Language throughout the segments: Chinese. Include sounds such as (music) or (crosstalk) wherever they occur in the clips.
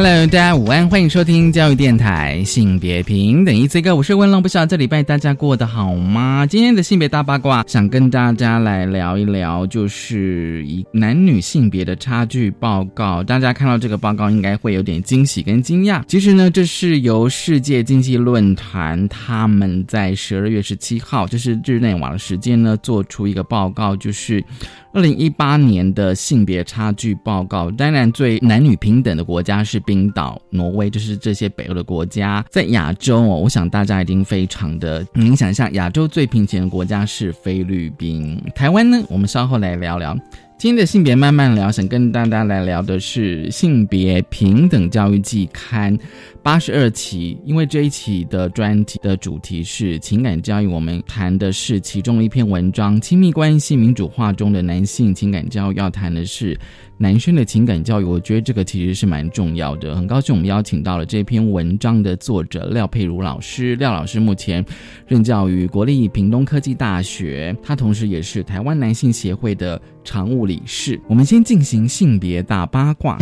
Hello，大家午安，欢迎收听教育电台性别平等一 C 哥，我是温龙，不晓得这礼拜大家过得好吗？今天的性别大八卦，想跟大家来聊一聊，就是以男女性别的差距报告。大家看到这个报告，应该会有点惊喜跟惊讶。其实呢，这是由世界经济论坛他们在十二月十七号，就是日内瓦的时间呢，做出一个报告，就是。二零一八年的性别差距报告，当然最男女平等的国家是冰岛、挪威，就是这些北欧的国家。在亚洲哦，我想大家一定非常的，您想一下，亚洲最贫穷的国家是菲律宾。台湾呢，我们稍后来聊聊。今天的性别慢慢聊，想跟大家来聊的是性别平等教育季刊八十二期，因为这一期的专题的主题是情感教育，我们谈的是其中一篇文章《亲密关系民主化中的男性情感教育》，要谈的是。男生的情感教育，我觉得这个其实是蛮重要的。很高兴我们邀请到了这篇文章的作者廖佩如老师。廖老师目前任教于国立屏东科技大学，他同时也是台湾男性协会的常务理事。我们先进行性别大八卦。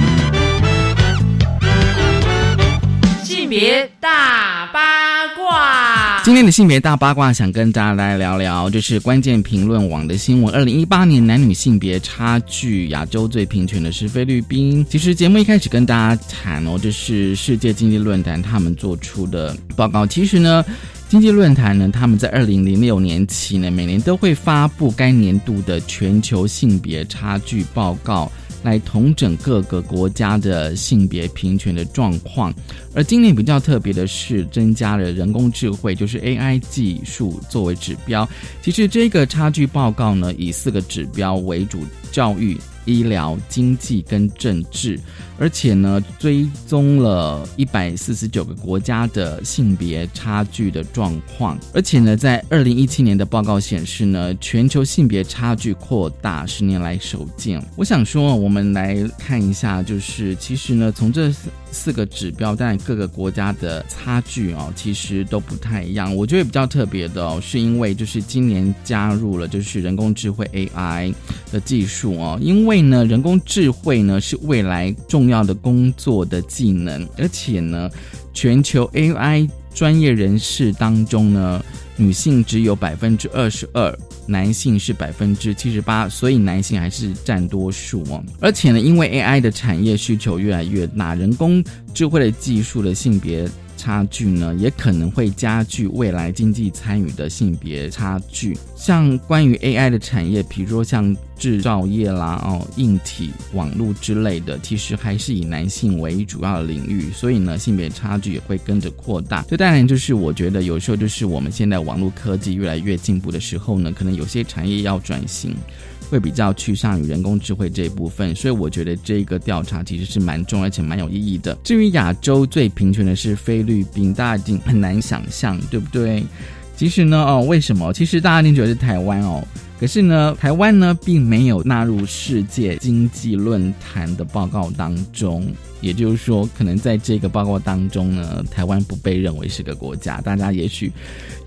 别大八卦，今天的性别大八卦想跟大家来聊聊，就是关键评论网的新闻。二零一八年男女性别差距，亚洲最平权的是菲律宾。其实节目一开始跟大家谈哦，这是世界经济论坛他们做出的报告。其实呢，经济论坛呢，他们在二零零六年起呢，每年都会发布该年度的全球性别差距报告。来统整各个国家的性别平权的状况，而今年比较特别的是，增加了人工智慧，就是 AI 技术作为指标。其实这个差距报告呢，以四个指标为主：教育。医疗、经济跟政治，而且呢，追踪了一百四十九个国家的性别差距的状况，而且呢，在二零一七年的报告显示呢，全球性别差距扩大，十年来首见。我想说，我们来看一下，就是其实呢，从这。四个指标，但各个国家的差距哦，其实都不太一样。我觉得比较特别的哦，是因为就是今年加入了就是人工智慧 AI 的技术哦，因为呢，人工智慧呢是未来重要的工作的技能，而且呢，全球 AI 专业人士当中呢。女性只有百分之二十二，男性是百分之七十八，所以男性还是占多数哦。而且呢，因为 AI 的产业需求越来越大，人工智慧的技术的性别。差距呢，也可能会加剧未来经济参与的性别差距。像关于 AI 的产业，比如说像制造业啦、哦硬体、网络之类的，其实还是以男性为主要的领域，所以呢，性别差距也会跟着扩大。这当然就是我觉得有时候就是我们现在网络科技越来越进步的时候呢，可能有些产业要转型。会比较趋向于人工智慧这一部分，所以我觉得这个调查其实是蛮重而且蛮有意义的。至于亚洲最贫穷的是菲律宾，大家一定很难想象，对不对？其实呢，哦，为什么？其实大家一定觉得是台湾哦，可是呢，台湾呢并没有纳入世界经济论坛的报告当中，也就是说，可能在这个报告当中呢，台湾不被认为是个国家，大家也许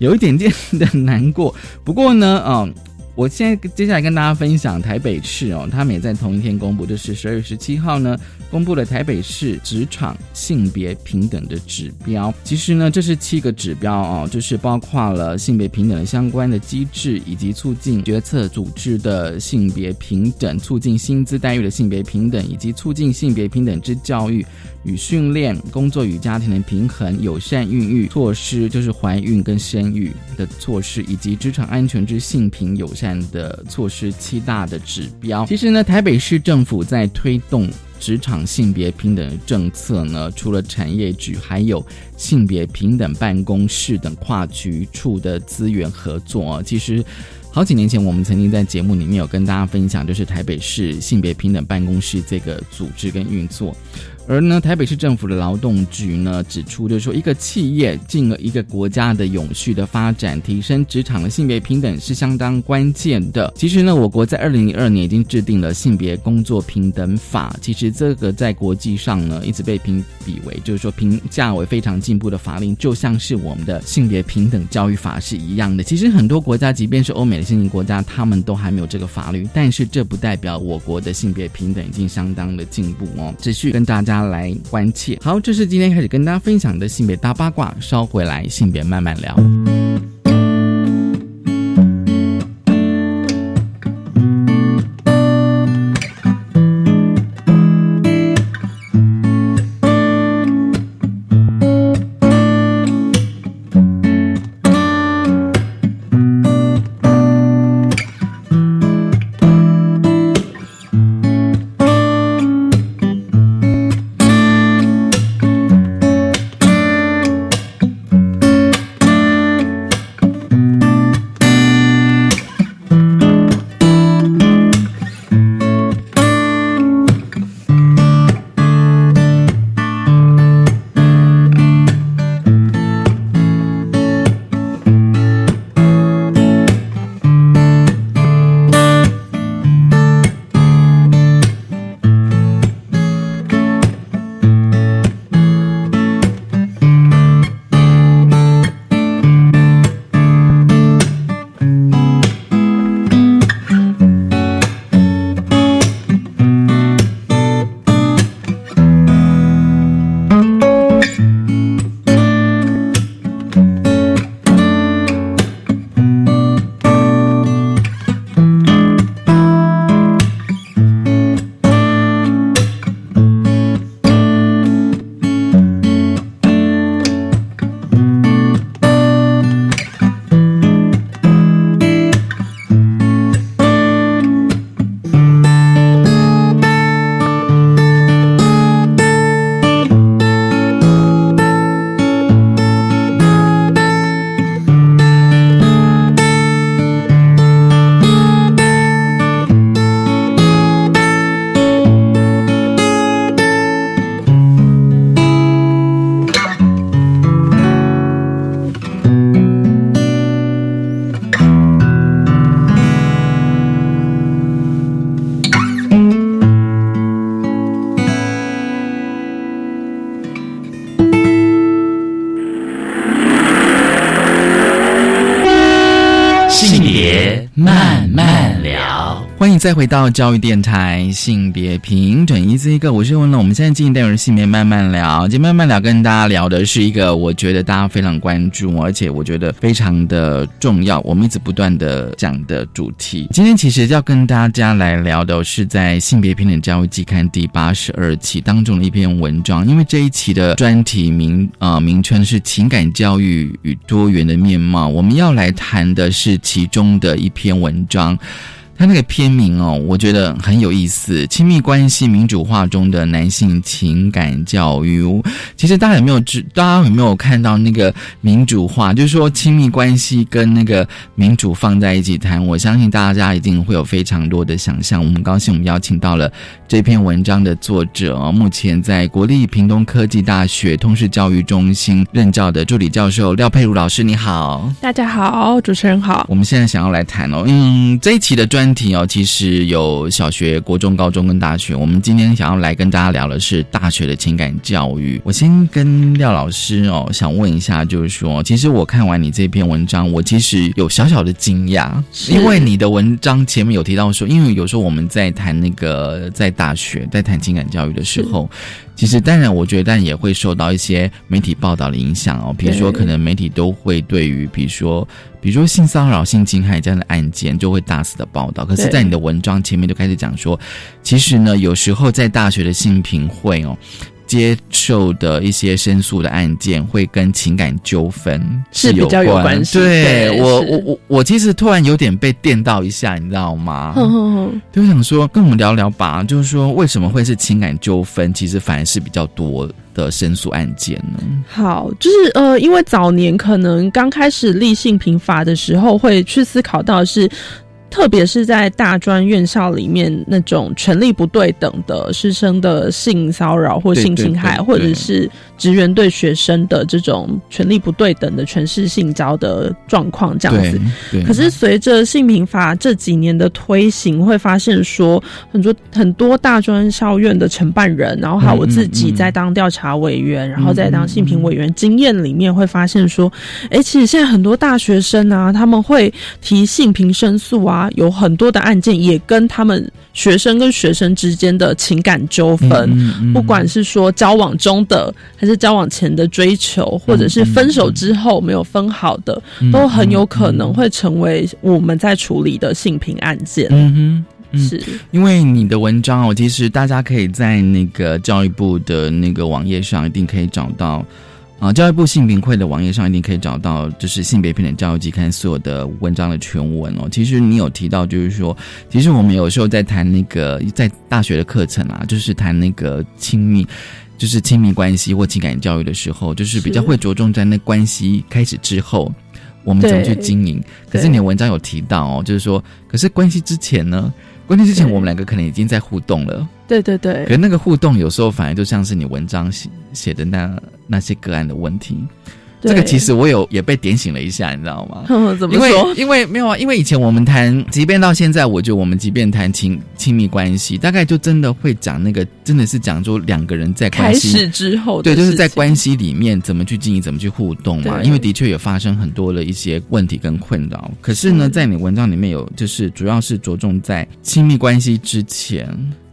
有一点点的难过。不过呢，嗯。我现在接下来跟大家分享台北市哦，他们也在同一天公布，就是十二月十七号呢，公布了台北市职场性别平等的指标。其实呢，这是七个指标哦，就是包括了性别平等的相关的机制，以及促进决策组织的性别平等，促进薪资待遇的性别平等，以及促进性别平等之教育。与训练、工作与家庭的平衡、友善孕育措施，就是怀孕跟生育的措施，以及职场安全之性平友善的措施，七大的指标。其实呢，台北市政府在推动职场性别平等的政策呢，除了产业局，还有性别平等办公室等跨局处的资源合作。其实。好几年前，我们曾经在节目里面有跟大家分享，就是台北市性别平等办公室这个组织跟运作。而呢，台北市政府的劳动局呢指出，就是说一个企业进了一个国家的永续的发展，提升职场的性别平等是相当关键的。其实呢，我国在二零零二年已经制定了性别工作平等法，其实这个在国际上呢一直被评比为就是说评价为非常进步的法令，就像是我们的性别平等教育法是一样的。其实很多国家，即便是欧美的先进国家，他们都还没有这个法律，但是这不代表我国的性别平等已经相当的进步哦。持续跟大家家来关切。好，这是今天开始跟大家分享的性别大八卦，稍回来性别慢慢聊。再回到教育电台，性别平等一字一个，我是问了。我们现在进行内容性别慢慢聊，今天慢慢聊，跟大家聊的是一个我觉得大家非常关注，而且我觉得非常的重要，我们一直不断的讲的主题。今天其实要跟大家来聊的是在性别平等教育季刊第八十二期当中的一篇文章，因为这一期的专题名啊名称是情感教育与多元的面貌，我们要来谈的是其中的一篇文章。他那个片名哦，我觉得很有意思，《亲密关系民主化中的男性情感教育》。其实大家有没有知？大家有没有看到那个民主化？就是说亲密关系跟那个民主放在一起谈，我相信大家一定会有非常多的想象。我们高兴，我们邀请到了这篇文章的作者，目前在国立屏东科技大学通识教育中心任教的助理教授廖佩如老师。你好，大家好，主持人好。我们现在想要来谈哦，嗯，这一期的专题哦，其实有小学、国中、高中跟大学。我们今天想要来跟大家聊的是大学的情感教育。我先跟廖老师哦，想问一下，就是说，其实我看完你这篇文章，我其实有小小的惊讶，因为你的文章前面有提到说，因为有时候我们在谈那个在大学在谈情感教育的时候。其实，当然，我觉得，但也会受到一些媒体报道的影响哦。比如说，可能媒体都会对于，比如说，比如说性骚扰、性侵害这样的案件，就会大肆的报道。可是，在你的文章前面就开始讲说，其实呢，有时候在大学的性评会哦。接受的一些申诉的案件会跟情感纠纷是比较有关系。对我，我，我，我其实突然有点被电到一下，你知道吗？就想说跟我们聊聊吧，就是说为什么会是情感纠纷，其实反而是比较多的申诉案件呢？好，就是呃，因为早年可能刚开始立性平法的时候，会去思考到是。特别是在大专院校里面，那种权力不对等的师生的性骚扰或性侵害，或者是职员对学生的这种权力不对等的权势性交的状况，这样子。可是随着性平法这几年的推行，会发现说很多很多大专校院的承办人，然后还有我自己在当调查委员，然后在当性平委员经验里面，会发现说，哎，其实现在很多大学生啊，他们会提性平申诉啊。有很多的案件也跟他们学生跟学生之间的情感纠纷，不管是说交往中的，还是交往前的追求，或者是分手之后没有分好的，都很有可能会成为我们在处理的性平案件。嗯哼，是因为你的文章哦，其实大家可以在那个教育部的那个网页上一定可以找到。啊，教育部性平会的网页上一定可以找到，就是性别平等教育期刊所有的文章的全文哦。其实你有提到，就是说，其实我们有时候在谈那个在大学的课程啊，就是谈那个亲密，就是亲密关系或情感教育的时候，就是比较会着重在那关系开始之后，我们怎么去经营。可是你的文章有提到哦，就是说，可是关系之前呢？关键之前，我们两个可能已经在互动了。对对对。可那个互动有时候反而就像是你文章写写的那那些个案的问题。这个其实我有也被点醒了一下，你知道吗？(laughs) 怎么说？因为没有啊，因为以前我们谈，即便到现在，我觉得我们即便谈亲亲密关系，大概就真的会讲那个，真的是讲说两个人在开始之后，对，就是在关系里面怎么去经营，怎么去互动嘛。因为的确有发生很多的一些问题跟困扰。可是呢，在你文章里面有，就是主要是着重在亲密关系之前。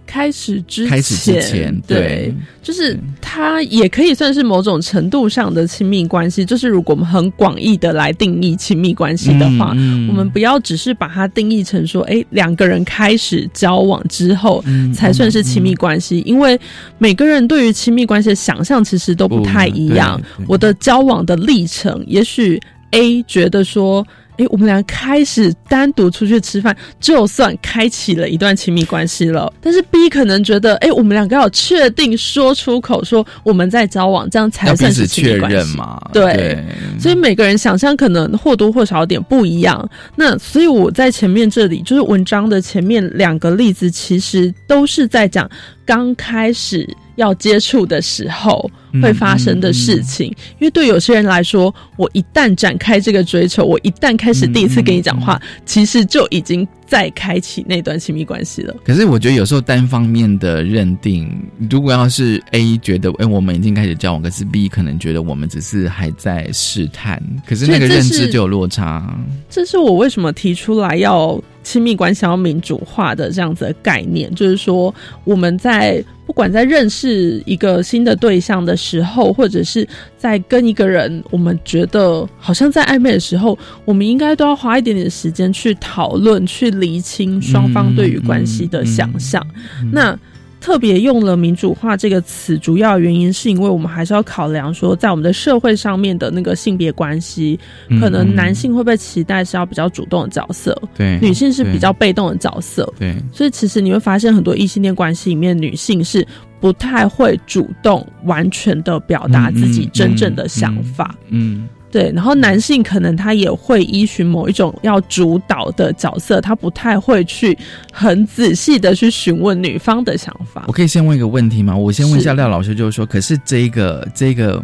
开始之开始之前，对，就是它也可以算是某种程度上的亲密关系。就是如果我们很广义的来定义亲密关系的话，我们不要只是把它定义成说，哎，两个人开始交往之后才算是亲密关系。因为每个人对于亲密关系的想象其实都不太一样。我的交往的历程，也许 A 觉得说。哎，我们俩开始单独出去吃饭，就算开启了一段亲密关系了。但是 B 可能觉得，哎，我们两个要确定说出口，说我们在交往，这样才算是亲密关系嘛？对。所以每个人想象可能或多或少有点不一样。那所以我在前面这里，就是文章的前面两个例子，其实都是在讲刚开始。要接触的时候会发生的事情，因为对有些人来说，我一旦展开这个追求，我一旦开始第一次跟你讲话，其实就已经在开启那段亲密关系了。可是我觉得有时候单方面的认定，如果要是 A 觉得哎我们已经开始交往，可是 B 可能觉得我们只是还在试探，可是那个认知就有落差。这是我为什么提出来要亲密关系要民主化的这样子的概念，就是说我们在。不管在认识一个新的对象的时候，或者是在跟一个人，我们觉得好像在暧昧的时候，我们应该都要花一点点时间去讨论、去厘清双方对于关系的想象。那。特别用了“民主化”这个词，主要原因是因为我们还是要考量说，在我们的社会上面的那个性别关系，可能男性会被期待是要比较主动的角色，对，女性是比较被动的角色，对。所以其实你会发现，很多异性恋关系里面，女性是不太会主动、完全的表达自己真正的想法，嗯。对，然后男性可能他也会依循某一种要主导的角色，他不太会去很仔细的去询问女方的想法。我可以先问一个问题吗？我先问一下廖老师，就是说，可是这个这个，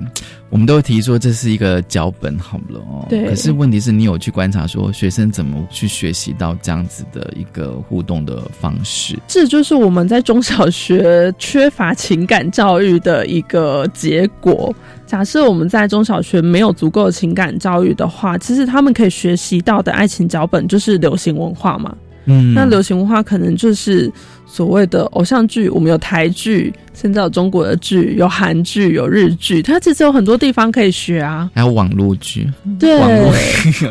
我们都提说这是一个脚本，好了哦。对。可是问题是你有去观察说学生怎么去学习到这样子的一个互动的方式？这就是我们在中小学缺乏情感教育的一个结果。假设我们在中小学没有足够的情感教育的话，其实他们可以学习到的爱情脚本就是流行文化嘛。嗯，那流行文化可能就是所谓的偶像剧，我们有台剧，甚至有中国的剧，有韩剧，有日剧，它其实有很多地方可以学啊。还有网络剧，对，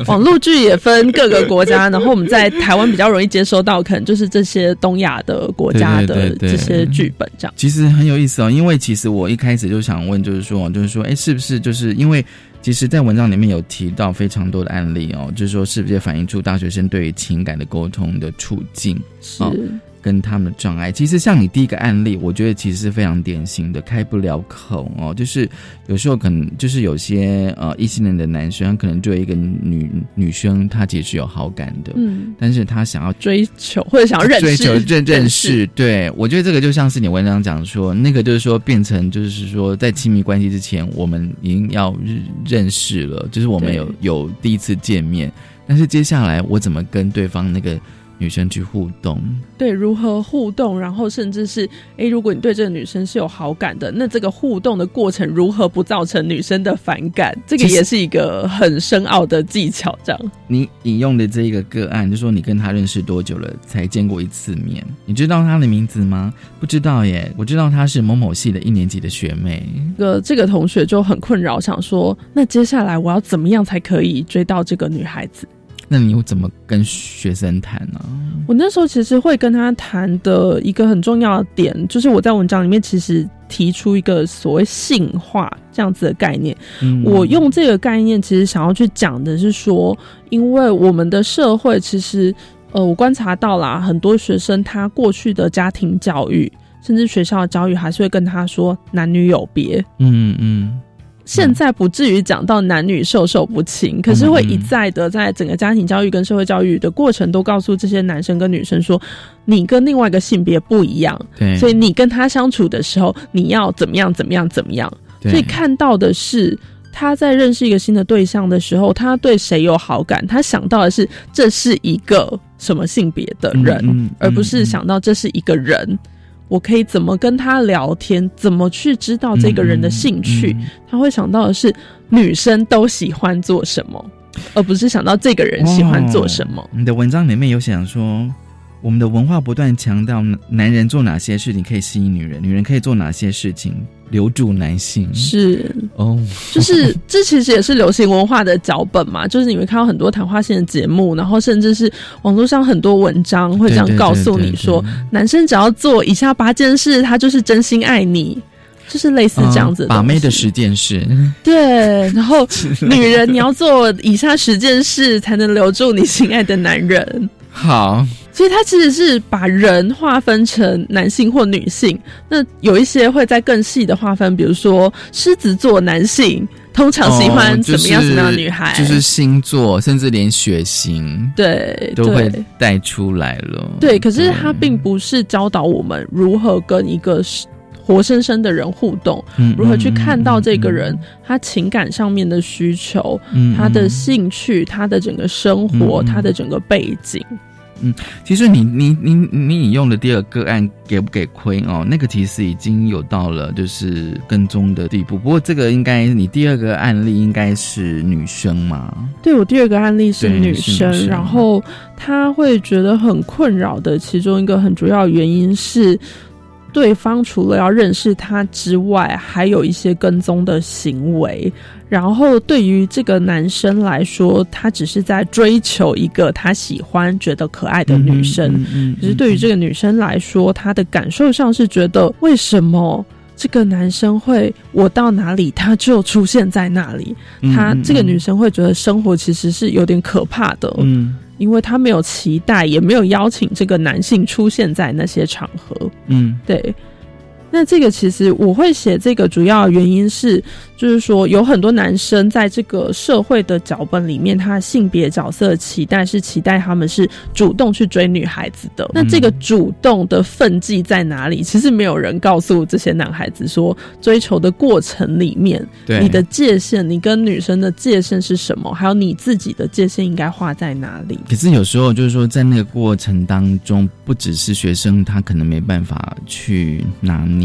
网络 (laughs) 剧也分各个国家，然后我们在台湾比较容易接收到，可能就是这些东亚的国家的这些剧本这样。其实很有意思哦，因为其实我一开始就想问，就是说，就是说，哎，是不是就是因为？其实，在文章里面有提到非常多的案例哦，就是说，是不是反映出大学生对于情感的沟通的处境？是，跟他们的障碍。其实像你第一个案例，我觉得其实是非常典型的，开不了口哦。就是有时候可能就是有些呃异性恋的男生，可能对一个女女生，他其实有好感的，嗯，但是他想要追求或者想要认识，追求认 (laughs) 认识。对，我觉得这个就像是你文章讲说，那个就是说变成就是说在亲密关系之前，我们已经要认识了，就是我们有有第一次见面。但是接下来我怎么跟对方那个女生去互动？对，如何互动？然后甚至是，哎，如果你对这个女生是有好感的，那这个互动的过程如何不造成女生的反感？这个也是一个很深奥的技巧。这样，你引用的这一个个案，就说你跟他认识多久了？才见过一次面？你知道他的名字吗？不知道耶。我知道他是某某系的一年级的学妹。个这个同学就很困扰，想说，那接下来我要怎么样才可以追到这个女孩子？那你又怎么跟学生谈呢？我那时候其实会跟他谈的一个很重要的点，就是我在文章里面其实提出一个所谓性化这样子的概念。我用这个概念，其实想要去讲的是说，因为我们的社会其实，呃，我观察到啦，很多学生他过去的家庭教育，甚至学校的教育，还是会跟他说男女有别。嗯嗯。现在不至于讲到男女授受不亲，可是会一再的在整个家庭教育跟社会教育的过程，都告诉这些男生跟女生说，你跟另外一个性别不一样，对，所以你跟他相处的时候，你要怎么样怎么样怎么样。所以看到的是他在认识一个新的对象的时候，他对谁有好感，他想到的是这是一个什么性别的人，而不是想到这是一个人。我可以怎么跟他聊天？怎么去知道这个人的兴趣？他会想到的是女生都喜欢做什么，而不是想到这个人喜欢做什么。你的文章里面有想说。我们的文化不断强调男人做哪些事情可以吸引女人，女人可以做哪些事情留住男性。是哦，就是这其实也是流行文化的脚本嘛。就是你会看到很多谈话性的节目，然后甚至是网络上很多文章会这样告诉你说，男生只要做以下八件事，他就是真心爱你，就是类似这样子。把妹的十件事，对。然后女人你要做以下十件事，才能留住你心爱的男人。好。所以它其实是把人划分成男性或女性，那有一些会在更细的划分，比如说狮子座男性通常喜欢怎么样什么样的女孩，就是星座，甚至连血型对都会带出来了。对，可是它并不是教导我们如何跟一个活生生的人互动，如何去看到这个人他情感上面的需求，他的兴趣，他的整个生活，他的整个背景。嗯，其实你你你你引用的第二个案给不给亏哦？那个其实已经有到了就是跟踪的地步。不过这个应该你第二个案例应该是女生嘛？对我第二个案例是女生，然后她会觉得很困扰的其中一个很主要原因是。对方除了要认识他之外，还有一些跟踪的行为。然后对于这个男生来说，他只是在追求一个他喜欢、觉得可爱的女生。可是对于这个女生来说，她的感受上是觉得，为什么这个男生会我到哪里他就出现在那里？他这个女生会觉得生活其实是有点可怕的。嗯。因为她没有期待，也没有邀请这个男性出现在那些场合。嗯，对。那这个其实我会写这个主要原因是。就是说，有很多男生在这个社会的脚本里面，他性别角色期待是期待他们是主动去追女孩子的。那这个主动的分际在哪里？其实没有人告诉这些男孩子说，追求的过程里面，你的界限，你跟女生的界限是什么？还有你自己的界限应该画在哪里？可是有时候就是说，在那个过程当中，不只是学生，他可能没办法去拿捏。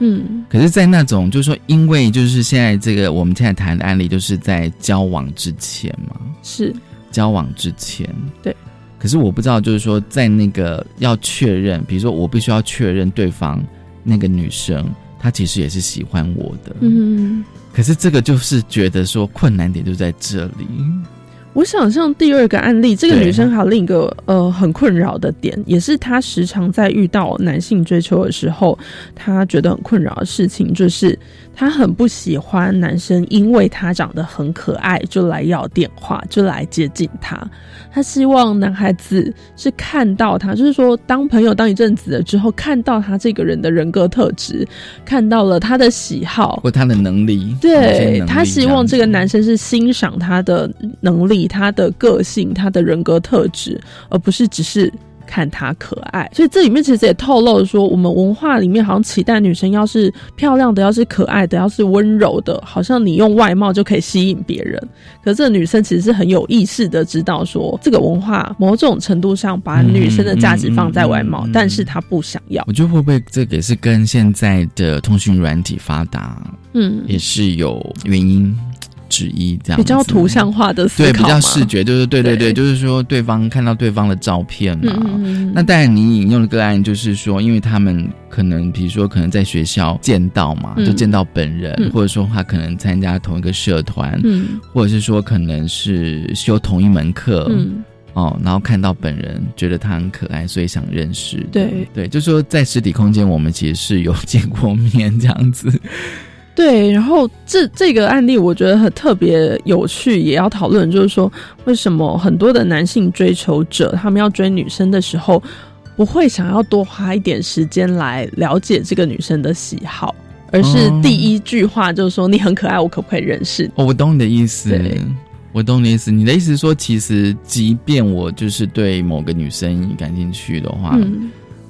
嗯，可是，在那种就是说，因为就是现在。这个我们现在谈的案例，就是在交往之前嘛，是交往之前，对。可是我不知道，就是说在那个要确认，比如说我必须要确认对方那个女生，她其实也是喜欢我的，嗯。可是这个就是觉得说困难点就在这里。我想象第二个案例，这个女生还有另一个呃很困扰的点，也是她时常在遇到男性追求的时候，她觉得很困扰的事情，就是她很不喜欢男生因为她长得很可爱就来要电话，就来接近她。她希望男孩子是看到她，就是说当朋友当一阵子了之后，看到他这个人的人格特质，看到了他的喜好或他的能力，对他希望这个男生是欣赏他的能力。他的个性，他的人格特质，而不是只是看她可爱。所以这里面其实也透露说，我们文化里面好像期待女生要是漂亮的，要是可爱的，要是温柔的，好像你用外貌就可以吸引别人。可是这个女生其实是很有意识的知道说，这个文化某种程度上把女生的价值放在外貌，但是她不想要。我觉得会不会这也是跟现在的通讯软体发达，嗯，也是有原因。之一这样比较图像化的思考，对比较视觉，就是对对对，就是说对方看到对方的照片嘛。那当然，你引用的个案就是说，因为他们可能比如说可能在学校见到嘛，就见到本人，或者说他可能参加同一个社团，嗯，或者是说可能是修同一门课，嗯，哦，然后看到本人觉得他很可爱，所以想认识。对。对，就说在实体空间，我们其实是有见过面这样子。对，然后这这个案例我觉得很特别有趣，也要讨论，就是说为什么很多的男性追求者，他们要追女生的时候，不会想要多花一点时间来了解这个女生的喜好，而是第一句话就是说你很可爱，我可不可以认识？哦，我懂你的意思，我懂你的意思。你的意思是说，其实即便我就是对某个女生感兴趣的话。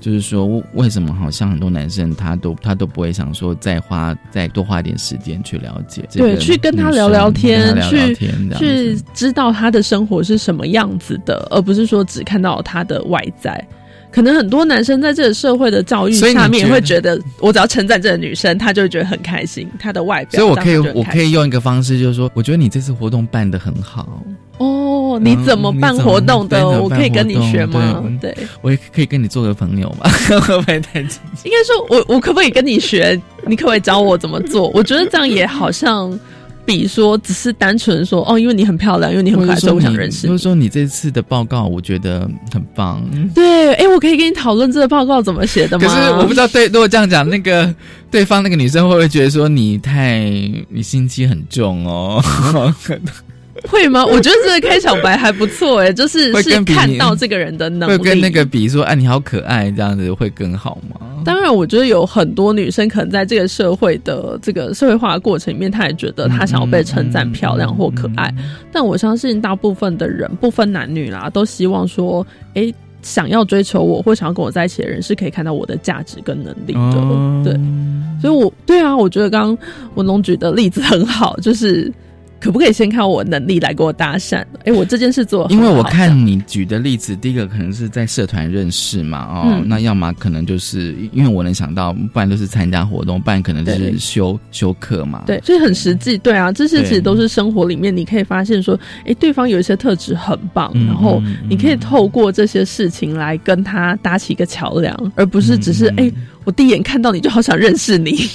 就是说，为什么好像很多男生他都他都不会想说再花再多花一点时间去了解，对，去跟他聊聊天，去去知道他的生活是什么样子的，而不是说只看到他的外在。可能很多男生在这个社会的教育下面会觉得，我只要称赞这个女生，他就会觉得很开心，她的外表。所以我可以我可以用一个方式，就是说，我觉得你这次活动办的很好。哦，你怎么办活动的？我可以跟你学吗？对，我也可以跟你做个朋友嘛。(laughs) 会不会太应该说，我我可不可以跟你学？你可不可以教我怎么做？(laughs) 我觉得这样也好像比说只是单纯说哦，因为你很漂亮，因为你很可爱，所以我想认识。就是说你这次的报告，我觉得很棒。对，哎，我可以跟你讨论这个报告怎么写的吗？可是我不知道，对，如果这样讲，那个对方那个女生会不会觉得说你太你心机很重哦？(laughs) 会吗？(laughs) 我觉得这个开场白还不错哎，就是是看到这个人的能力，会跟那个比说，哎，你好可爱，这样子会更好吗？当然，我觉得有很多女生可能在这个社会的这个社会化的过程里面，她也觉得她想要被称赞漂亮或可爱。但我相信大部分的人，不分男女啦，都希望说，哎，想要追求我或想要跟我在一起的人，是可以看到我的价值跟能力的。对，所以，我对啊，我觉得刚刚文龙举的例子很好，就是。可不可以先看我能力来跟我搭讪？哎，我这件事做，因为我看你举的例子，第一个可能是在社团认识嘛，哦，那要么可能就是因为我能想到，不然就是参加活动，不然可能就是修修课嘛。对，所以很实际，对啊，这些其实都是生活里面你可以发现说，哎，对方有一些特质很棒，然后你可以透过这些事情来跟他搭起一个桥梁，而不是只是哎，我第一眼看到你就好想认识你。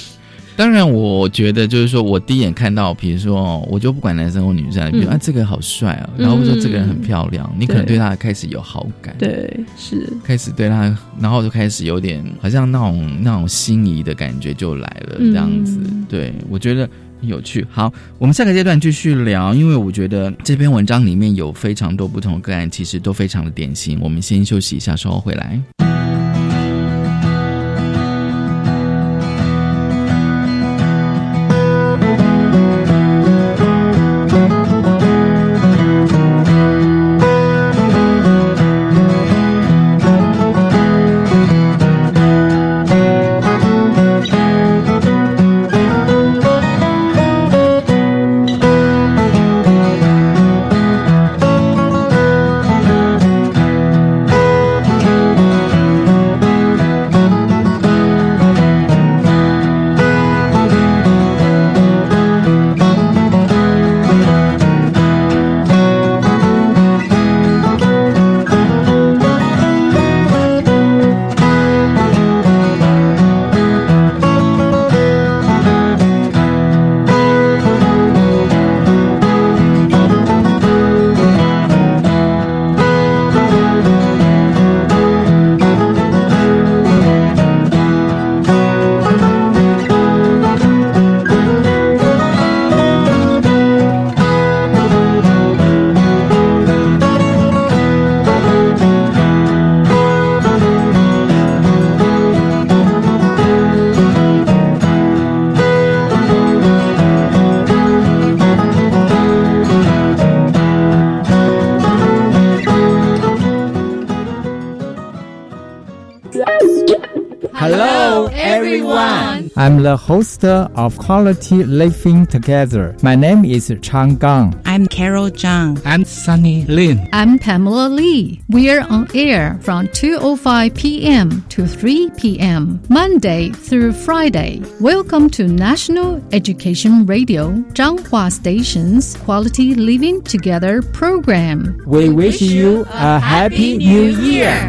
当然，我觉得就是说，我第一眼看到，比如说，我就不管男生或女生，比如啊，这个好帅啊，然后说这个人很漂亮，你可能对他开始有好感，对，是开始对他，然后就开始有点好像那种那种心仪的感觉就来了，这样子。对我觉得有趣。好，我们下个阶段继续聊，因为我觉得这篇文章里面有非常多不同的个案，其实都非常的典型。我们先休息一下，稍后回来。Host of Quality Living Together. My name is Chang Gang. I'm Carol Zhang. I'm Sunny Lin. I'm Pamela Lee. We're on air from 2:05 p.m. to 3 p.m. Monday through Friday. Welcome to National Education Radio Zhanghua Station's Quality Living Together program. We wish you a happy new year.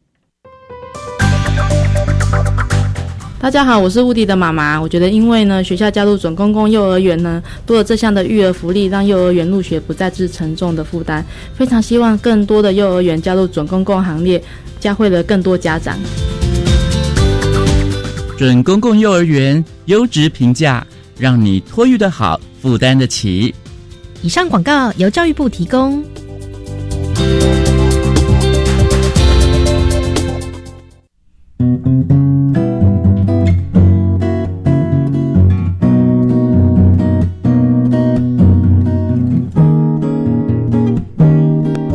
大家好，我是乌迪的妈妈。我觉得，因为呢，学校加入准公共幼儿园呢，多了这项的育儿福利，让幼儿园入学不再是沉重的负担。非常希望更多的幼儿园加入准公共行列，教会了更多家长。准公共幼儿园优质评价，让你托育的好，负担得起。以上广告由教育部提供。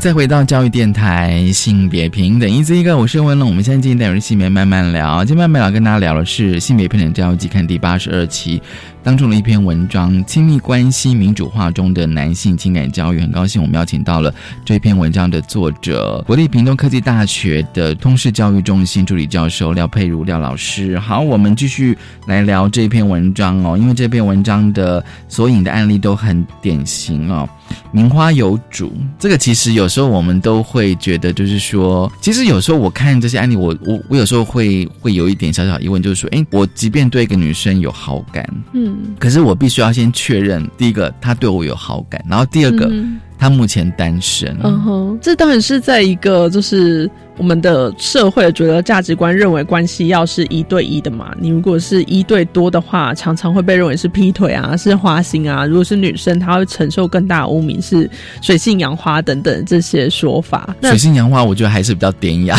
再回到教育电台，性别平等，一字一个，我是温龙。我们现在进行内容是性别慢慢聊，今天慢慢聊跟大家聊的是性别平等教育季刊第八十二期当中的一篇文章《亲密关系民主化中的男性情感教育》。很高兴我们邀请到了这篇文章的作者，国立屏东科技大学的通识教育中心助理教授廖佩如廖老师。好，我们继续来聊这篇文章哦，因为这篇文章的所引的案例都很典型哦。名花有主，这个其实有时候我们都会觉得，就是说，其实有时候我看这些案例，我我我有时候会会有一点小小疑问，就是说，哎，我即便对一个女生有好感，嗯，可是我必须要先确认，第一个他对我有好感，然后第二个他目前单身，嗯哼，这当然是在一个就是。我们的社会觉得价值观认为关系要是一对一的嘛，你如果是一对多的话，常常会被认为是劈腿啊，是花心啊。如果是女生，她会承受更大污名，是水性杨花等等这些说法。水性杨花，我觉得还是比较典雅。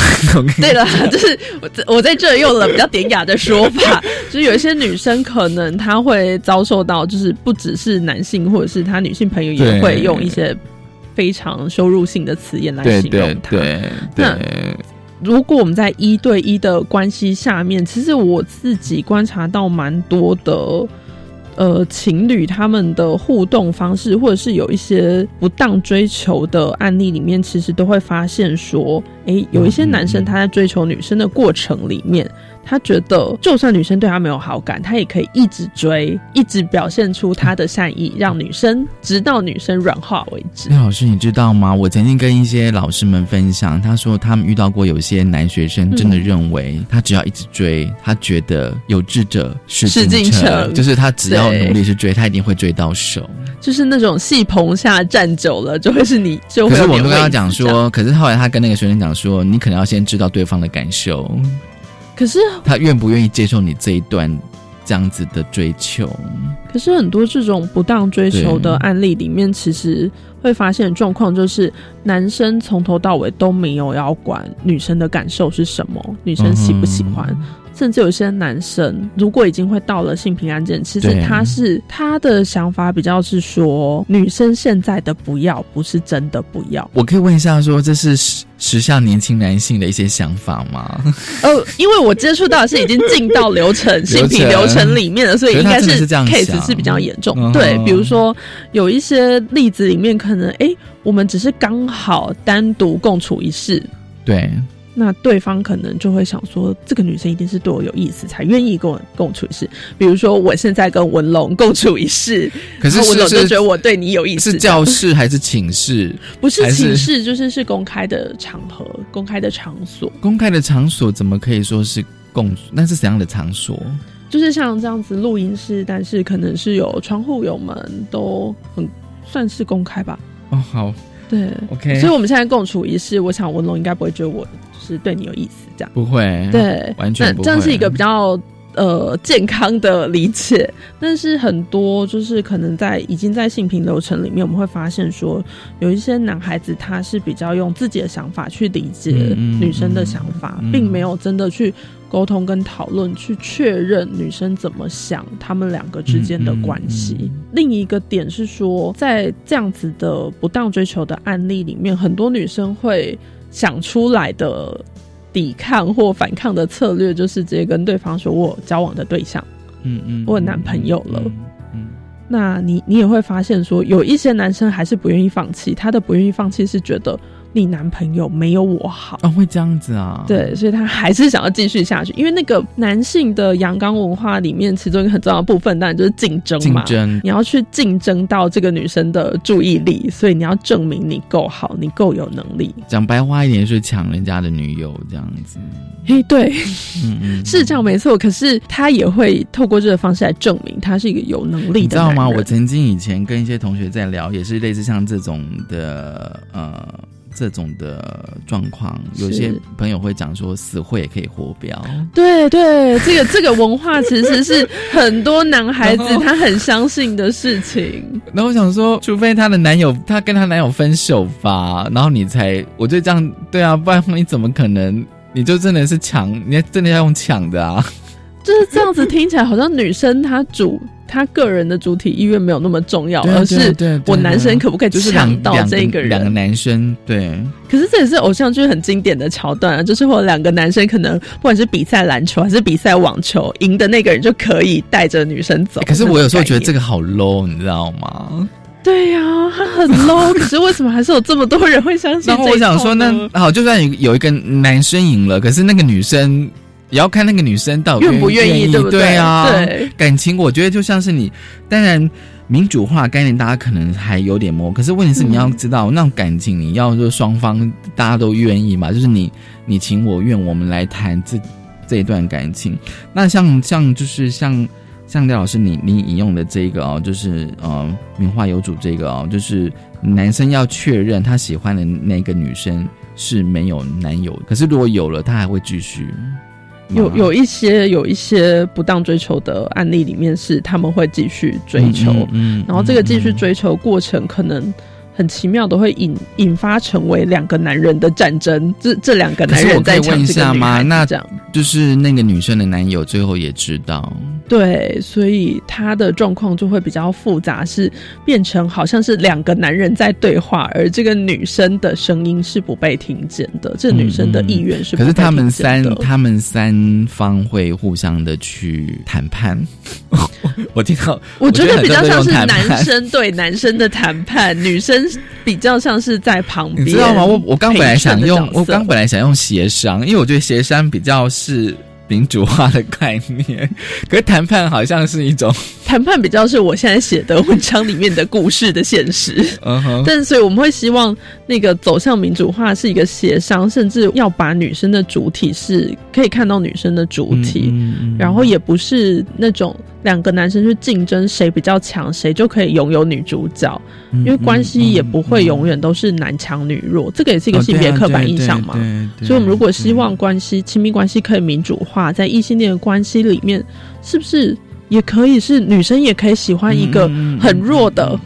对了，就是我我在这用了比较典雅的说法，就是有一些女生可能她会遭受到，就是不只是男性或者是她女性朋友也会用一些。非常羞辱性的词眼来形容他。那如果我们在一对一的关系下面，其实我自己观察到蛮多的，呃，情侣他们的互动方式，或者是有一些不当追求的案例里面，其实都会发现说，哎，有一些男生他在追求女生的过程里面。他觉得，就算女生对他没有好感，他也可以一直追，一直表现出他的善意，让女生直到女生软化为止。那老师，你知道吗？我曾经跟一些老师们分享，他说他们遇到过有些男学生真的认为，他只要一直追，他觉得有志者事竟成，就是他只要努力去追，他一定会追到手。就是那种戏棚下站久了，就会是你就。可是我跟他讲说，可是后来他跟那个学生讲说，你可能要先知道对方的感受。可是他愿不愿意接受你这一段这样子的追求？可是很多这种不当追求的案例里面，其实会发现状况就是男生从头到尾都没有要管女生的感受是什么，女生喜不喜欢。甚至有些男生，如果已经会到了性平安检，其实他是他的想法比较是说，女生现在的不要，不是真的不要。我可以问一下，说这是时时下年轻男性的一些想法吗？呃，因为我接触到的是已经进到流程 (laughs) 性平流程里面了，所以应该是 case 是比较严重。对，比如说有一些例子里面，可能哎，我们只是刚好单独共处一室。对。那对方可能就会想说，这个女生一定是对我有意思，才愿意跟我共处一室。比如说，我现在跟文龙共处一室，可是文龙就觉得我对你有意思。是教室还是寝室？(laughs) 不是寝室，就是是公开的场合、公开的场所。公开的场所怎么可以说是共？那是怎样的场所？就是像这样子录音室，但是可能是有窗户、有门，都很算是公开吧。哦，好，对，OK。所以我们现在共处一室，我想文龙应该不会觉得我。是对你有意思，这样不会，对，完全不会。这样是一个比较呃健康的理解。但是很多就是可能在已经在性平流程里面，我们会发现说，有一些男孩子他是比较用自己的想法去理解女生的想法，并没有真的去沟通跟讨论，去确认女生怎么想，他们两个之间的关系。另一个点是说，在这样子的不当追求的案例里面，很多女生会。想出来的抵抗或反抗的策略，就是直接跟对方说：“我交往的对象，嗯嗯，我有男朋友了。”嗯，那你你也会发现说，有一些男生还是不愿意放弃，他的不愿意放弃是觉得。你男朋友没有我好啊？会这样子啊？对，所以他还是想要继续下去，因为那个男性的阳刚文化里面，其中一个很重要的部分，当然就是竞争嘛。竞争，你要去竞争到这个女生的注意力，所以你要证明你够好，你够有能力。讲白话一点，是抢人家的女友这样子。嘿，对，嗯嗯，是这样没错。可是他也会透过这个方式来证明他是一个有能力的。你知道吗？我曾经以前跟一些同学在聊，也是类似像这种的呃。这种的状况，有些朋友会讲说死会也可以活标。对对，这个 (laughs) 这个文化其实是很多男孩子他很相信的事情。然后我想说，除非她的男友她跟她男友分手吧，然后你才，我就这样对啊，不然你怎么可能？你就真的是抢，你真的要用抢的啊？就是这样子听起来好像女生她主。她个人的主体意愿没有那么重要，而是我男生可不可以就是抢到这个人？两个男生对。可是这也是偶像剧很经典的桥段啊，就是或两个男生可能不管是比赛篮球还是比赛网球，赢的那个人就可以带着女生走。可是我有时候觉得这个好 low，你知道吗？对呀，他很 low。可是为什么还是有这么多人会相信？然后我想说，那好，就算有一个男生赢了，可是那个女生。也要看那个女生到底愿不愿意，对不对啊？对感情，我觉得就像是你，当然民主化概念大家可能还有点模，可是问题是你要知道，那种感情你要说双方大家都愿意嘛，就是你你情我愿，我们来谈这这一段感情。那像像就是像像廖老师你你引用的这个哦，就是呃名画有主这个哦，就是男生要确认他喜欢的那个女生是没有男友，可是如果有了，他还会继续。有有一些有一些不当追求的案例里面是他们会继续追求，嗯，然后这个继续追求过程可能很奇妙的会引引发成为两个男人的战争，这这两个男人在问一下吗？那这样就是那个女生的男友最后也知道。对，所以他的状况就会比较复杂，是变成好像是两个男人在对话，而这个女生的声音是不被听见的，这女生的意愿是。可是他们三，他们三方会互相的去谈判。(laughs) 我听到，我觉得比较像是男生对男生的谈判，女生比较像是在旁边。你知道吗？我我刚本来想用，我刚本来想用协商，因为我觉得协商比较是。民主化的概念，可是谈判好像是一种 (laughs) 谈判，比较是我现在写的文章里面的故事的现实。嗯哼，但所以我们会希望那个走向民主化是一个协商，甚至要把女生的主体是可以看到女生的主体，然后也不是那种。两个男生去竞争谁比较强，谁就可以拥有女主角，因为关系也不会永远都是男强女弱，这个也是一个性别刻板印象嘛。所以，我们如果希望关系亲密关系可以民主化，在异性恋的关系里面，是不是也可以是女生也可以喜欢一个很弱的？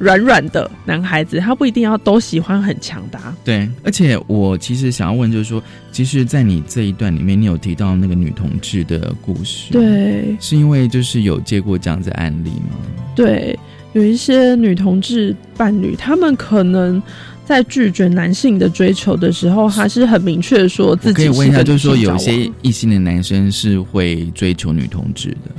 软软的男孩子，他不一定要都喜欢很强的。对，而且我其实想要问，就是说，其实，在你这一段里面，你有提到那个女同志的故事，对，是因为就是有接过这样子案例吗？对，有一些女同志伴侣，他们可能。在拒绝男性的追求的时候，他是很明确的说自己可以问一下，就是说有一些异性的男生是会追求女同志的。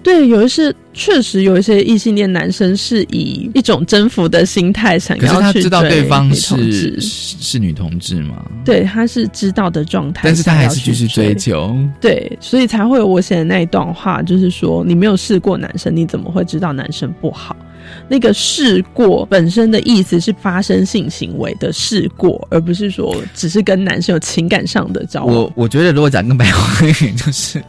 对，有一些确实有一些异性恋男生是以一种征服的心态想要去知道对方是是女同志吗？对，他是知道的状态，但是他还是继续追求。对，所以才会有我写的那一段话，就是说你没有试过男生，你怎么会知道男生不好？那个试过本身的意思是发生性行为的试过，而不是说只是跟男生有情感上的交往。我我觉得如果讲更白话一点，就是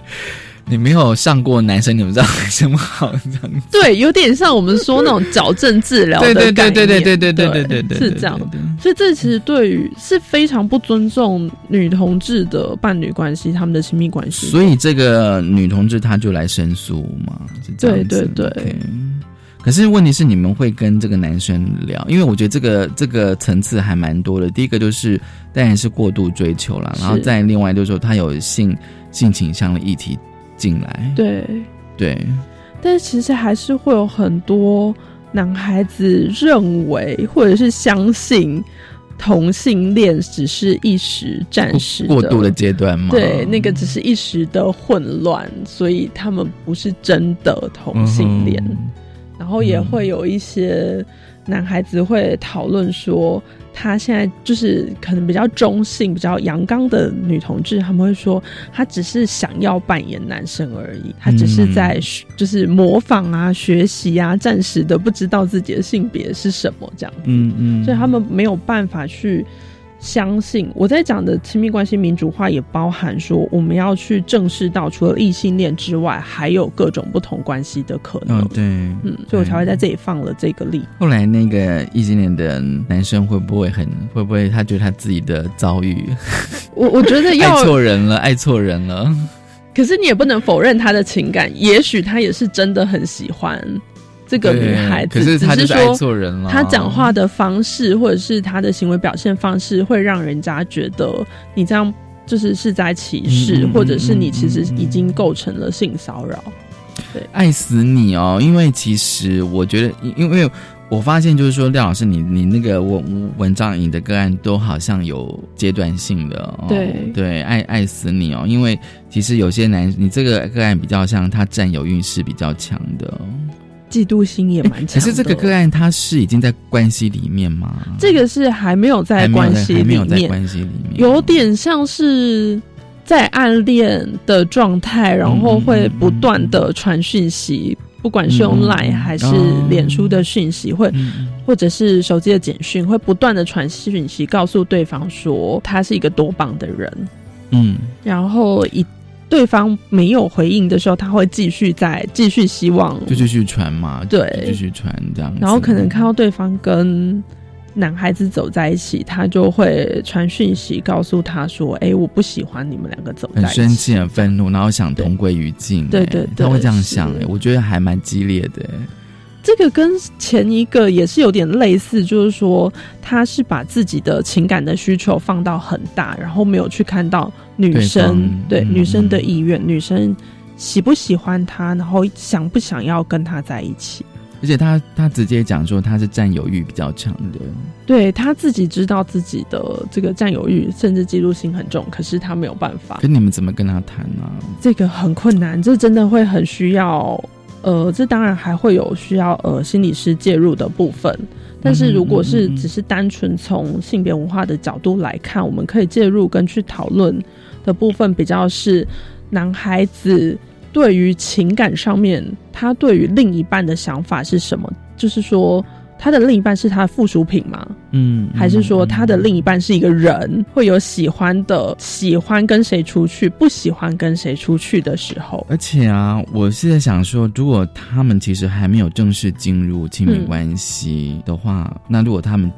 你没有上过男生，你不知道什么好这样。对，有点像我们说那种矫正治疗的概念。对对对对对对对对对，是这样。所以这其实对于是非常不尊重女同志的伴侣关系，他们的亲密关系。所以这个女同志她就来申诉嘛，是这样子。对对对。可是问题是，你们会跟这个男生聊？因为我觉得这个这个层次还蛮多的。第一个就是当然是过度追求了，然后再另外就是说他有性性倾向的议题进来。对对，但是其实还是会有很多男孩子认为或者是相信同性恋只是一时暂时过度的阶段吗？对，那个只是一时的混乱，所以他们不是真的同性恋。然后也会有一些男孩子会讨论说，他现在就是可能比较中性、比较阳刚的女同志，他们会说，他只是想要扮演男生而已，他只是在就是模仿啊、学习啊，暂时的不知道自己的性别是什么这样子，嗯嗯，所以他们没有办法去。相信我在讲的亲密关系民主化，也包含说我们要去正视到除了异性恋之外，还有各种不同关系的可能。对，嗯，所以我才会在这里放了这个例。后来那个异性恋的男生会不会很会不会他觉得他自己的遭遇？(laughs) 我我觉得爱错人了，爱错人了。可是你也不能否认他的情感，也许他也是真的很喜欢。这个女孩子，可是他就是爱错人了。他讲话的方式，或者是她的行为表现方式，会让人家觉得你这样就是是在歧视，或者是你其实已经构成了性骚扰。对，爱死你哦！因为其实我觉得，因为我发现就是说，廖老师，你你那个文文章你的个案都好像有阶段性的。对对，爱爱死你哦！因为其实有些男，你这个个案比较像他占有欲是比较强的。嫉妒心也蛮强。可是这个个案，他是已经在关系里面吗？这个是还没有在关系里面，关系里面有点像是在暗恋的状态，然后会不断的传讯息，不管是用 Line 还是脸书的讯息，会或者是手机的简讯，会不断的传讯息，告诉对方说他是一个多棒的人。嗯，然后一。对方没有回应的时候，他会继续在继续希望，就继续传嘛，对，继续传这样。然后可能看到对方跟男孩子走在一起，他就会传讯息告诉他说：“哎，我不喜欢你们两个走在一起。”很生气、很愤怒，然后想同归于尽。对对，他会这样想。哎，我觉得还蛮激烈的。这个跟前一个也是有点类似，就是说他是把自己的情感的需求放到很大，然后没有去看到女生对女生的意愿，女生喜不喜欢他，然后想不想要跟他在一起。而且他他直接讲说他是占有欲比较强的，对他自己知道自己的这个占有欲甚至嫉妒心很重，可是他没有办法。跟你们怎么跟他谈呢？这个很困难，这真的会很需要。呃，这当然还会有需要呃心理师介入的部分，但是如果是只是单纯从性别文化的角度来看，我们可以介入跟去讨论的部分，比较是男孩子对于情感上面，他对于另一半的想法是什么，就是说。他的另一半是他的附属品吗？嗯，还是说他的另一半是一个人，会有喜欢的，喜欢跟谁出去，不喜欢跟谁出去的时候？而且啊，我是在想说，如果他们其实还没有正式进入亲密关系的话，那如果他们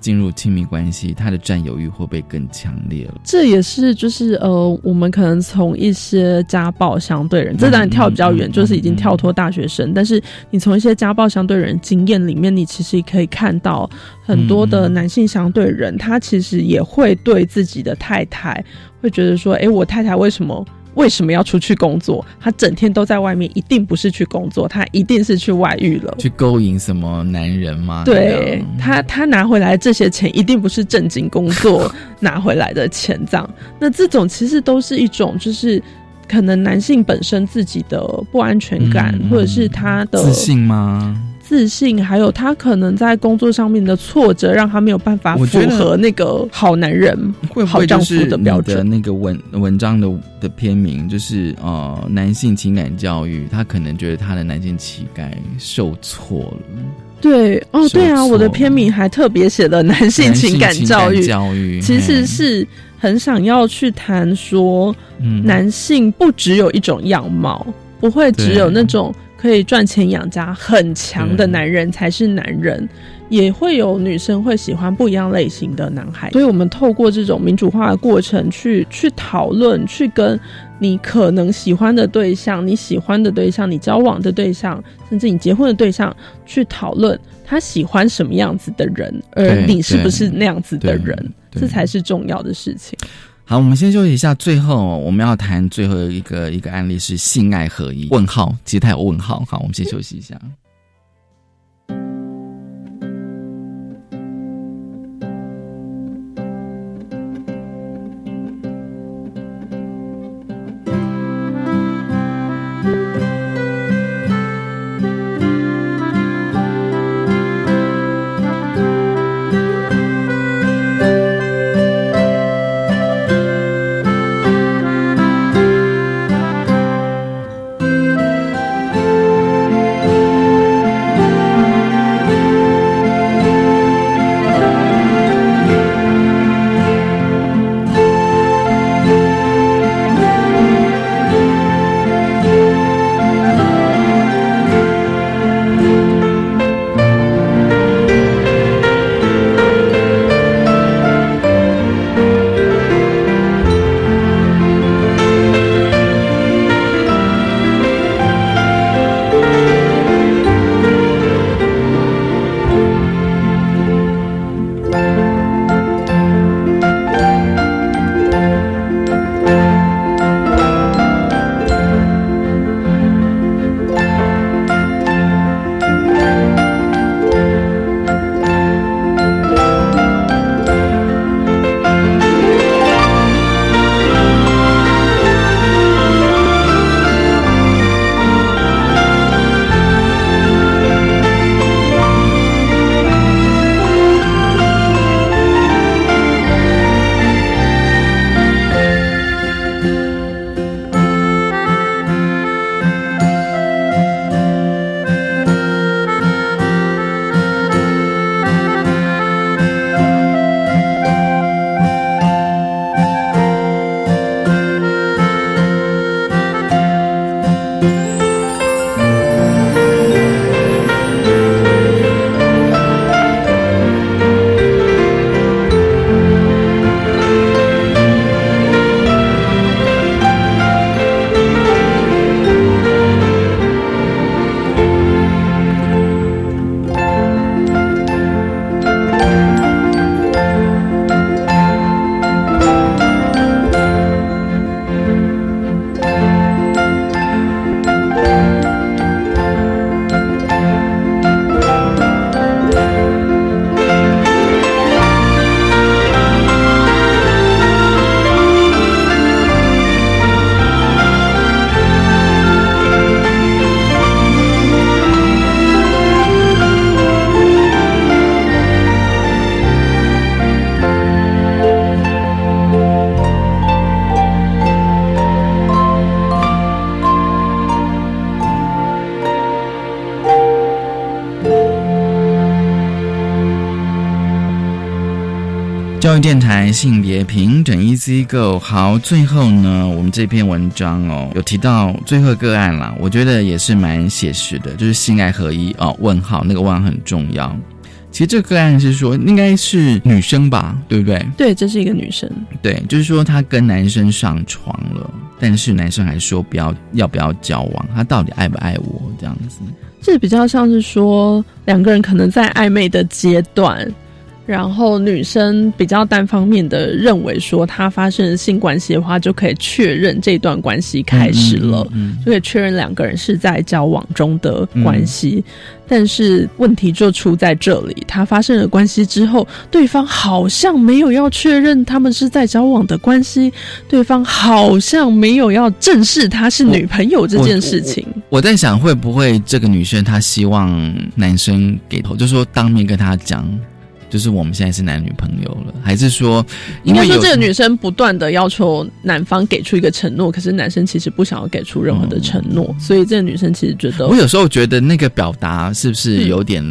进入亲密关系，他的占有欲会不会更强烈了？这也是就是呃，我们可能从一些家暴相对人，这当然跳比较远，就是已经跳脱大学生，但是你从一些家暴相对人经验里面，你其实也可以看到很多的男性相对人，他其实也会对自己的太太会觉得说，哎，我太太为什么？为什么要出去工作？他整天都在外面，一定不是去工作，他一定是去外遇了，去勾引什么男人吗？对他，他拿回来这些钱，一定不是正经工作 (laughs) 拿回来的钱。这样，那这种其实都是一种，就是可能男性本身自己的不安全感，或者是他的自信吗？自信，还有他可能在工作上面的挫折，让他没有办法符合那个好男人、好丈夫的标准。那个文文章的的篇名就是呃，男性情感教育，他可能觉得他的男性气概受挫了。对，哦，对啊，我的篇名还特别写了 (laughs) 男性情感教育，教育其实是很想要去谈说，男性不只有一种样貌，不会只有那种。可以赚钱养家很强的男人才是男人，也会有女生会喜欢不一样类型的男孩。所以，我们透过这种民主化的过程去去讨论，去跟你可能喜欢的对象、你喜欢的对象、你交往的对象，甚至你结婚的对象去讨论他喜欢什么样子的人，而你是不是那样子的人，这才是重要的事情。好，我们先休息一下。最后我们要谈最后一个一个案例是性爱合一？问号，其实它有问号。好，我们先休息一下。性别平等 Easy Go 好，最后呢，我们这篇文章哦，有提到最后个案啦，我觉得也是蛮写实的，就是性爱合一哦。问号那个问很重要，其实这个个案是说，应该是女生吧，对不对？对，这是一个女生。对，就是说她跟男生上床了，但是男生还说不要，要不要交往？他到底爱不爱我？这样子，这比较像是说两个人可能在暧昧的阶段。然后女生比较单方面的认为说，她发生性关系的话，就可以确认这段关系开始了，就可以确认两个人是在交往中的关系。但是问题就出在这里，他发生了关系之后，对方好像没有要确认他们是在交往的关系，对方好像没有要正视她是女朋友这件事情。我在想，会不会这个女生她希望男生给头，就说当面跟她讲。就是我们现在是男女朋友了，还是说，应该说这个女生不断的要求男方给出一个承诺，可是男生其实不想要给出任何的承诺，所以这个女生其实觉得，我有时候觉得那个表达是不是有点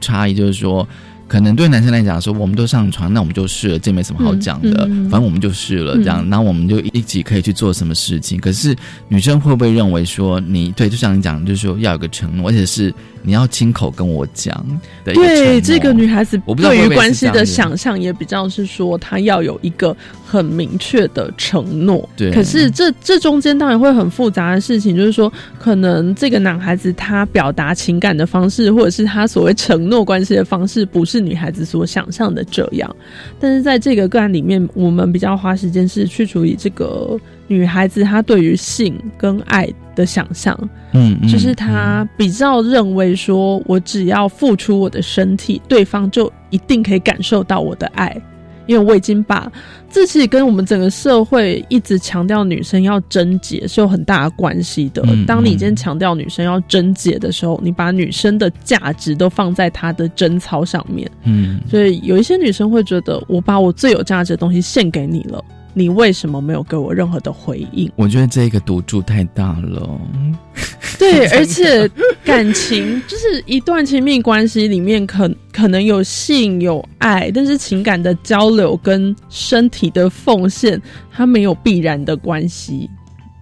差异，就是说。可能对男生来讲说，我们都上床，那我们就试了，这没什么好讲的，反正我们就试了，这样，那我们就一起可以去做什么事情。可是女生会不会认为说，你对，就像你讲，就是说要有个承诺，而且是你要亲口跟我讲。对，这个女孩子对于关系的想象也比较是说，她要有一个很明确的承诺。对，可是这这中间当然会很复杂的事情，就是说，可能这个男孩子他表达情感的方式，或者是他所谓承诺关系的方式，不是。女孩子所想象的这样，但是在这个个案里面，我们比较花时间是去处理这个女孩子她对于性跟爱的想象。嗯，就是她比较认为说，我只要付出我的身体，对方就一定可以感受到我的爱。因为我已经把这其实跟我们整个社会一直强调女生要贞洁是有很大的关系的。当你今天强调女生要贞洁的时候，你把女生的价值都放在她的贞操上面。嗯，所以有一些女生会觉得，我把我最有价值的东西献给你了。你为什么没有给我任何的回应？我觉得这个赌注太大了。对，(laughs) 而且感情就是一段亲密关系里面，可可能有性有爱，但是情感的交流跟身体的奉献，它没有必然的关系。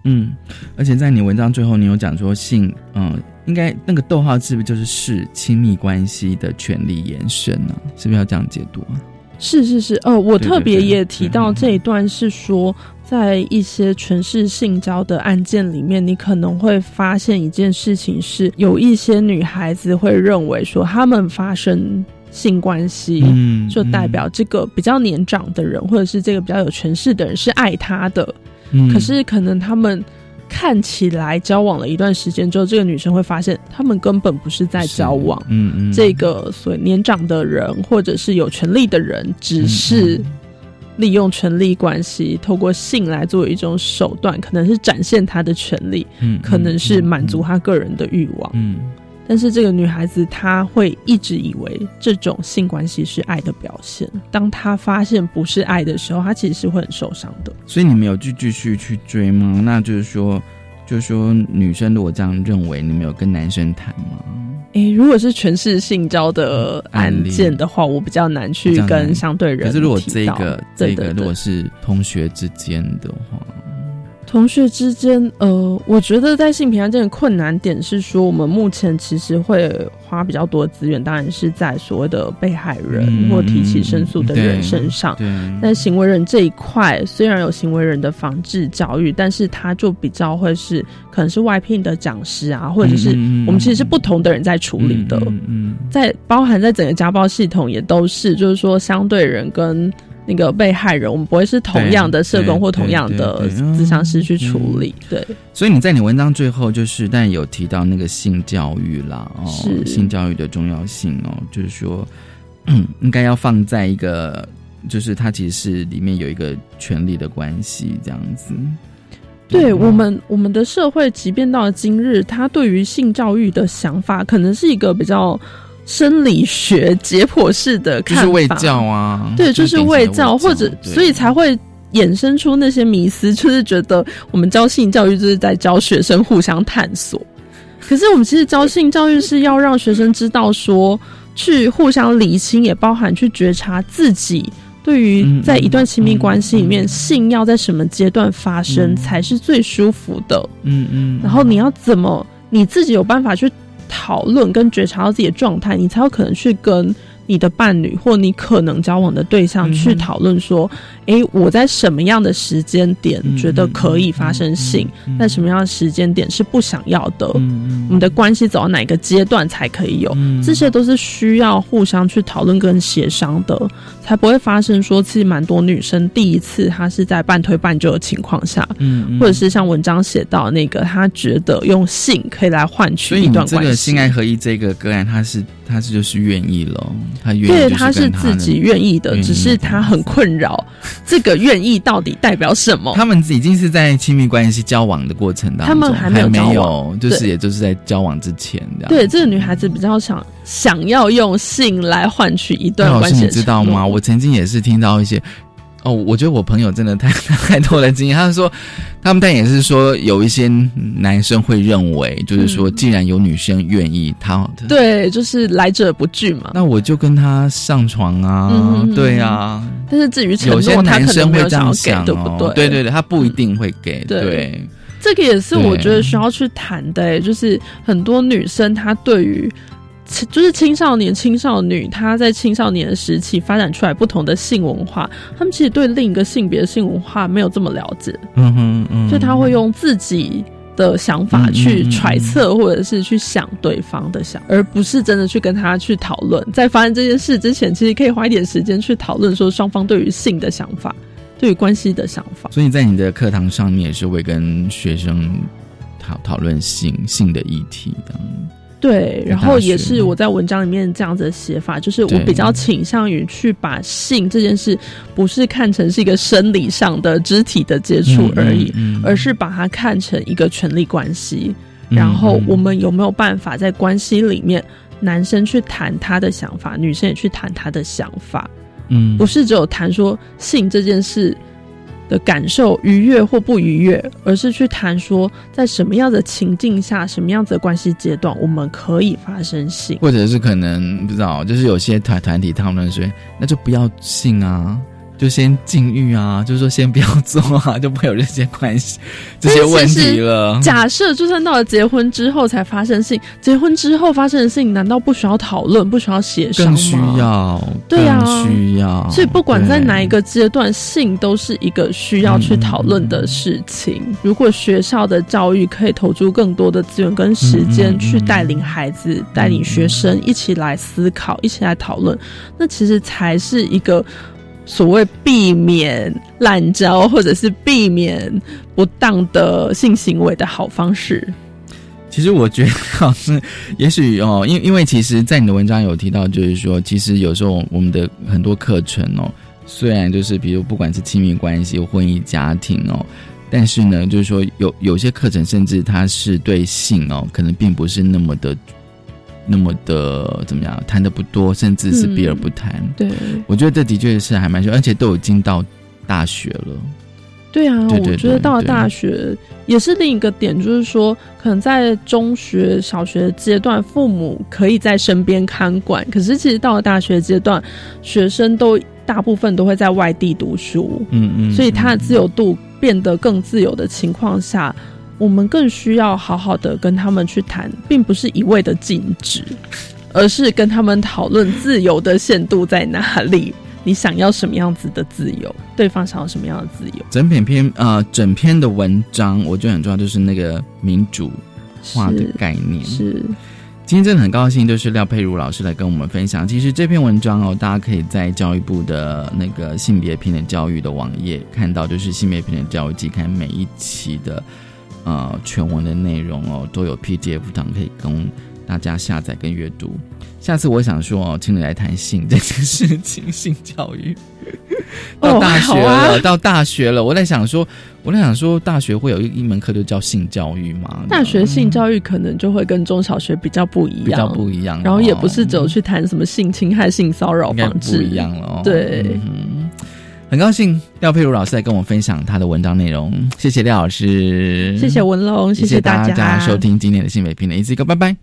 嗯，而且在你文章最后，你有讲说性，嗯，应该那个逗号是不是就是是亲密关系的权利延伸呢？是不是要这样解读啊？是是是，呃，我特别也提到这一段是说，在一些全市性交的案件里面，你可能会发现一件事情是，有一些女孩子会认为说，他们发生性关系，嗯，就代表这个比较年长的人，或者是这个比较有权势的人是爱他的，嗯，可是可能他们。看起来交往了一段时间之后，这个女生会发现他们根本不是在交往。嗯嗯，这个所谓年长的人或者是有权利的人，只是利用权力关系，透过性来作为一种手段，可能是展现他的权利，嗯，可能是满足他个人的欲望，嗯。但是这个女孩子她会一直以为这种性关系是爱的表现。当她发现不是爱的时候，她其实是会很受伤的。所以你们有继继续去追吗？那就是说，就是说，女生如果这样认为，你们有跟男生谈吗？诶，如果是全是性交的案件的话，我比较难去跟相对人。可是如果这个这个如果是同学之间的话。同学之间，呃，我觉得在性平安件的困难点是说，我们目前其实会花比较多的资源，当然是在所谓的被害人或提起申诉的人身上。对，但行为人这一块，虽然有行为人的防治教育，但是他就比较会是可能是外聘的讲师啊，或者是我们其实是不同的人在处理的。嗯，在包含在整个家暴系统也都是，就是说相对人跟。那个被害人，我们不会是同样的社工或同样的咨商师去处理，对。所以你在你文章最后就是，但有提到那个性教育啦，哦，性教育的重要性哦，就是说，(clears throat) 应该要放在一个，就是它其实是里面有一个权利的关系这样子。对我们，我们的社会，即便到了今日，他对于性教育的想法，可能是一个比较。生理学解剖式的看法，就是卫教啊，对，就是卫教，或者所以才会衍生出那些迷思，就是觉得我们教性教育就是在教学生互相探索。可是我们其实教性教育是要让学生知道说，去互相理清，也包含去觉察自己对于在一段亲密关系里面，性要在什么阶段发生才是最舒服的。嗯嗯，然后你要怎么你自己有办法去。讨论跟觉察到自己的状态，你才有可能去跟你的伴侣或你可能交往的对象去讨论说，哎，我在什么样的时间点觉得可以发生性，在什么样的时间点是不想要的，我们的关系走到哪个阶段才可以有，这些都是需要互相去讨论跟协商的，才不会发生说，其实蛮多女生第一次她是在半推半就的情况下，或者是像文章写到那个，她觉得用性可以来换取一段关系，这个性爱合一这个个案，它是。他是就是愿意了，他愿意对，他是自己愿意的，只是他很困扰。(laughs) 这个愿意到底代表什么？他们已经是在亲密关系交往的过程当中，他们还没有交往，就是也就是在交往之前的。对，这个女孩子比较想想要用性来换取一段关系，你知道吗？我曾经也是听到一些。哦，我觉得我朋友真的太 (laughs) 太多的经验。他说，他们但也是说，有一些男生会认为，就是说，既然有女生愿意，他对，就是来者不拒嘛。那我就跟他上床啊，对啊。但是至于有些男生会这样想，对不对？对对对，他不一定会给。对，这个也是我觉得需要去谈的，就是很多女生她对于。就是青少年、青少女，他在青少年时期发展出来不同的性文化，他们其实对另一个性别的性文化没有这么了解，嗯哼嗯，所以他会用自己的想法去揣测，或者是去想对方的想，而不是真的去跟他去讨论。在发生这件事之前，其实可以花一点时间去讨论，说双方对于性的想法，对于关系的想法。所以在你的课堂上，你也是会跟学生讨讨论性性的议题的。对，然后也是我在文章里面这样子的写法，就是我比较倾向于去把性这件事，不是看成是一个生理上的肢体的接触而已，而是把它看成一个权力关系。然后我们有没有办法在关系里面，男生去谈他的想法，女生也去谈他的想法，嗯，不是只有谈说性这件事。的感受愉悦或不愉悦，而是去谈说，在什么样的情境下，什么样子的关系阶段，我们可以发生性，或者是可能不知道，就是有些团团体讨论说，那就不要性啊。就先禁欲啊，(laughs) 就是说先不要做啊，(laughs) 就不会有这些关系、这些问题了。假设就算到了结婚之后才发生性，结婚之后发生的事情，难道不需要讨论、不需要协商吗？更需要，对呀，需要。所以不管在哪一个阶段，性都是一个需要去讨论的事情。如果学校的教育可以投注更多的资源跟时间，去带领孩子、带领学生一起来思考、一起来讨论，那其实才是一个。所谓避免滥交，或者是避免不当的性行为的好方式，其实我觉得好像，(laughs) 也许哦，因因为其实，在你的文章有提到，就是说，其实有时候我们的很多课程哦，虽然就是比如不管是亲密关系、婚姻家庭哦，但是呢，就是说有有些课程，甚至它是对性哦，可能并不是那么的。那么的怎么样？谈的不多，甚至是避而不谈。对，我觉得这的确是还蛮，而且都已经到大学了。对啊，我觉得到了大学也是另一个点，就是说，可能在中学、小学阶段，父母可以在身边看管，可是其实到了大学阶段，学生都大部分都会在外地读书。嗯嗯，所以他的自由度变得更自由的情况下。我们更需要好好的跟他们去谈，并不是一味的禁止，而是跟他们讨论自由的限度在哪里。你想要什么样子的自由？对方想要什么样的自由？整篇篇呃，整篇的文章，我觉得很重要，就是那个民主化的概念。是，今天真的很高兴，就是廖佩如老师来跟我们分享。其实这篇文章哦，大家可以在教育部的那个性别平等教育的网页看到，就是性别平等教育季刊每一期的。呃，全文的内容哦，都有 PDF 档可以供大家下载跟阅读。下次我想说哦，请你来谈性这件事情，性教育。(laughs) 到大学了，到大学了，我在想说，我在想说，大学会有一一门课就叫性教育吗？大学性教育可能就会跟中小学比较不一样，比较不一样。然后也不是只有去谈什么性侵害、性骚扰防治，不一样了哦。对。很高兴廖佩如老师来跟我们分享他的文章内容，谢谢廖老师，谢谢文龙，谢谢大家。收听今天的新北评论一次一个，拜拜。